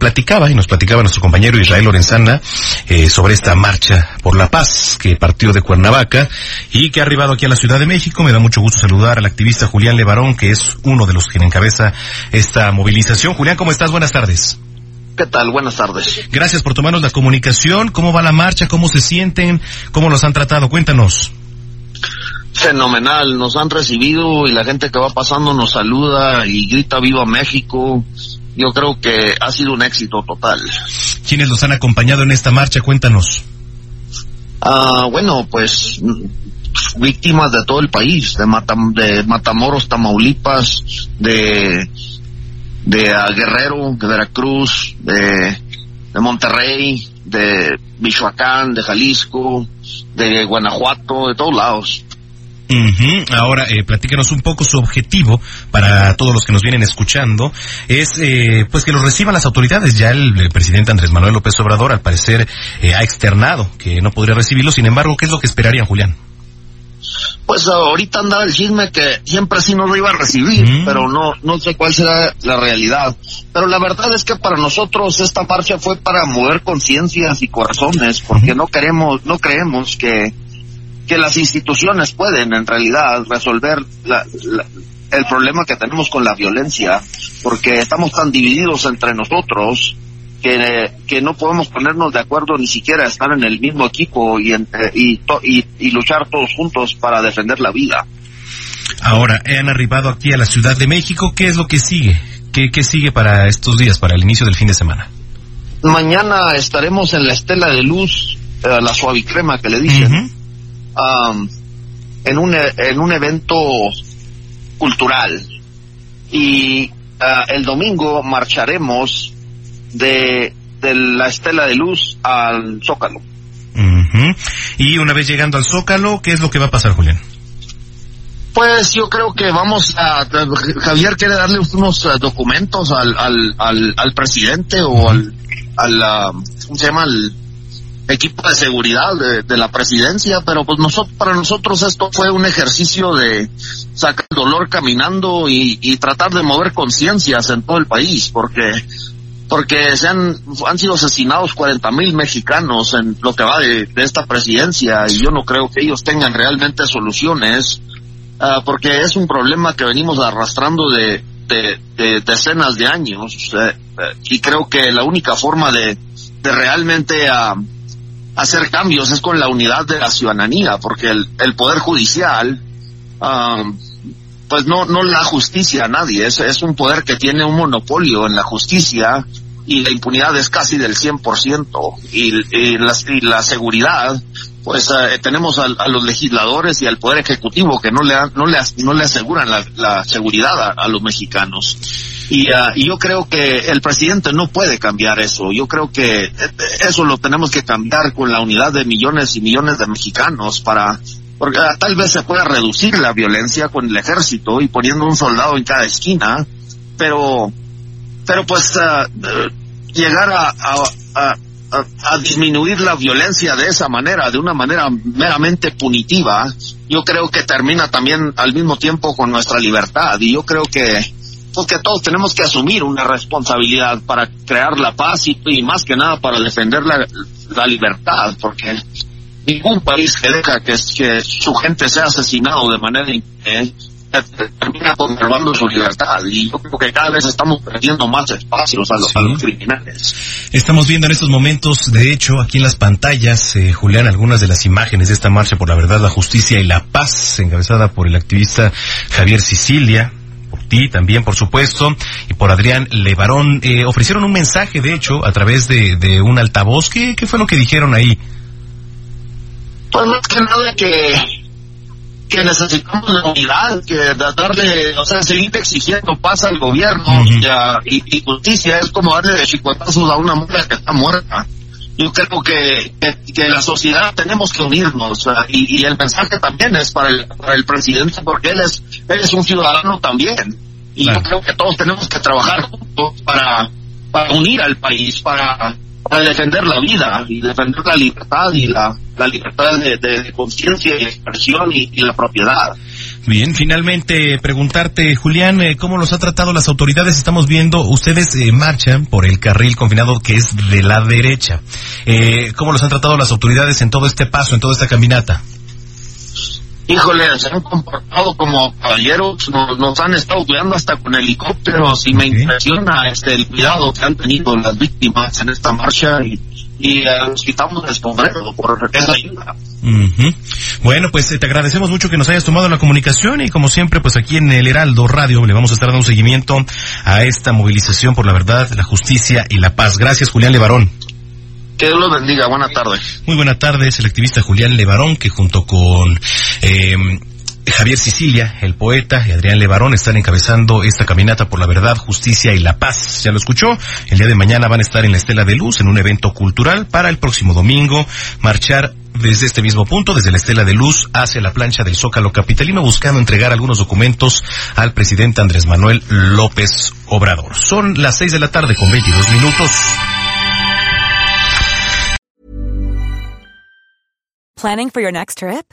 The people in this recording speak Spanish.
platicaba y nos platicaba nuestro compañero Israel Lorenzana eh, sobre esta marcha por la paz que partió de Cuernavaca y que ha arribado aquí a la Ciudad de México. Me da mucho gusto saludar al activista Julián Levarón, que es uno de los que encabeza esta movilización. Julián, ¿cómo estás? Buenas tardes. ¿Qué tal? Buenas tardes. Gracias por tomarnos la comunicación. ¿Cómo va la marcha? ¿Cómo se sienten? ¿Cómo los han tratado? Cuéntanos. Fenomenal, nos han recibido y la gente que va pasando nos saluda y grita viva México. Yo creo que ha sido un éxito total. ¿Quiénes los han acompañado en esta marcha? Cuéntanos. Ah, bueno, pues víctimas de todo el país, de, Matam de Matamoros, Tamaulipas, de, de uh, Guerrero, de Veracruz, de, de Monterrey, de Michoacán, de Jalisco, de Guanajuato, de todos lados. Uh -huh. Ahora, eh, platícanos un poco su objetivo para todos los que nos vienen escuchando. Es, eh, pues, que los reciban las autoridades. Ya el, el, presidente Andrés Manuel López Obrador, al parecer, eh, ha externado que no podría recibirlo. Sin embargo, ¿qué es lo que esperarían, Julián? Pues ahorita anda el chisme que siempre sí nos lo iba a recibir, mm. pero no, no sé cuál será la realidad. Pero la verdad es que para nosotros esta marcha fue para mover conciencias y corazones, porque mm. no queremos, no creemos que, que las instituciones pueden en realidad resolver la, la, el problema que tenemos con la violencia, porque estamos tan divididos entre nosotros que, que no podemos ponernos de acuerdo ni siquiera estar en el mismo equipo y, y, to, y, y, luchar todos juntos para defender la vida. Ahora, han arribado aquí a la Ciudad de México, ¿qué es lo que sigue? ¿Qué, qué sigue para estos días, para el inicio del fin de semana? Mañana estaremos en la Estela de Luz, eh, la suavicrema que le dicen, uh -huh. Um, en, un, en un evento cultural. Y uh, el domingo marcharemos de, de la estela de luz al Zócalo. Uh -huh. Y una vez llegando al Zócalo, ¿qué es lo que va a pasar, Julián? Pues yo creo que vamos a, Javier quiere darle unos uh, documentos al, al, al, al, presidente o al, al uh, ¿cómo se llama? Al equipo de seguridad de, la presidencia, pero pues nosotros, para nosotros esto fue un ejercicio de sacar dolor caminando y, y tratar de mover conciencias en todo el país, porque porque se han, han sido asesinados 40 mil mexicanos en lo que va de, esta presidencia y yo no creo que ellos tengan realmente soluciones uh, porque es un problema que venimos arrastrando de, de, de decenas de años eh, y creo que la única forma de, de realmente uh, hacer cambios es con la unidad de la ciudadanía porque el, el poder judicial uh, pues no, no le da justicia a nadie, es, es un poder que tiene un monopolio en la justicia y la impunidad es casi del 100% y, y, la, y la seguridad, pues eh, tenemos a, los legisladores y al poder ejecutivo que no le, no le, no le aseguran la, la seguridad a, los mexicanos. Y, uh, yo creo que el presidente no puede cambiar eso. Yo creo que eso lo tenemos que cambiar con la unidad de millones y millones de mexicanos para porque uh, tal vez se pueda reducir la violencia con el ejército y poniendo un soldado en cada esquina, pero pero pues uh, llegar a, a, a, disminuir la violencia de esa manera, de una manera meramente punitiva, yo creo que termina también al mismo tiempo con nuestra libertad y yo creo que pues que todos tenemos que asumir una responsabilidad para crear la paz y, y más que nada para defender la, la libertad, porque ningún país que deja que, que su gente sea asesinado de manera eh, termina conservando su libertad y yo creo que cada vez estamos perdiendo más espacios a los, sí. a los criminales. Estamos viendo en estos momentos, de hecho, aquí en las pantallas, eh, Julián, algunas de las imágenes de esta marcha por la verdad, la justicia y la paz, encabezada por el activista Javier Sicilia, ti también, por supuesto, y por Adrián Levarón. Eh, ofrecieron un mensaje, de hecho, a través de, de un altavoz. ¿Qué, ¿Qué fue lo que dijeron ahí? Pues más que nada que que necesitamos la unidad, que darle, o sea, seguir exigiendo paz al gobierno y, justicia es como darle chicotazos a una mujer que está muerta. Yo creo que, que, la sociedad tenemos que unirnos y, el mensaje también es para el, para el presidente porque él es, él es un ciudadano también. Y yo creo que todos tenemos que trabajar juntos para, para unir al país, para para defender la vida y defender la libertad y la, la libertad de, conciencia y expresión y, la propiedad. Bien, finalmente preguntarte, Julián, eh, ¿cómo los ha tratado las autoridades? Estamos viendo, ustedes eh, marchan por el carril confinado que es de la derecha. Eh, ¿Cómo los han tratado las autoridades en todo este paso, en toda esta caminata? híjole, se han comportado como caballeros, nos, han estado cuidando hasta con helicópteros y me impresiona este el cuidado que han tenido las víctimas en esta marcha y, y nos quitamos el sombrero por esa ayuda. Bueno, pues eh, te agradecemos mucho que nos hayas tomado la comunicación y como siempre, pues aquí en el Heraldo Radio le vamos a estar dando seguimiento a esta movilización por la verdad, la justicia y la paz. Gracias, Julián Levarón. Que Dios lo bendiga. Buenas tardes. Muy buenas tardes. El activista Julián Levarón, que junto con eh, Javier Sicilia, el poeta, y Adrián Levarón están encabezando esta caminata por la verdad, justicia y la paz. Ya lo escuchó. El día de mañana van a estar en la Estela de Luz en un evento cultural para el próximo domingo marchar desde este mismo punto, desde la Estela de Luz hacia la plancha del Zócalo Capitalino, buscando entregar algunos documentos al presidente Andrés Manuel López Obrador. Son las seis de la tarde con 22 minutos. Planning for your next trip?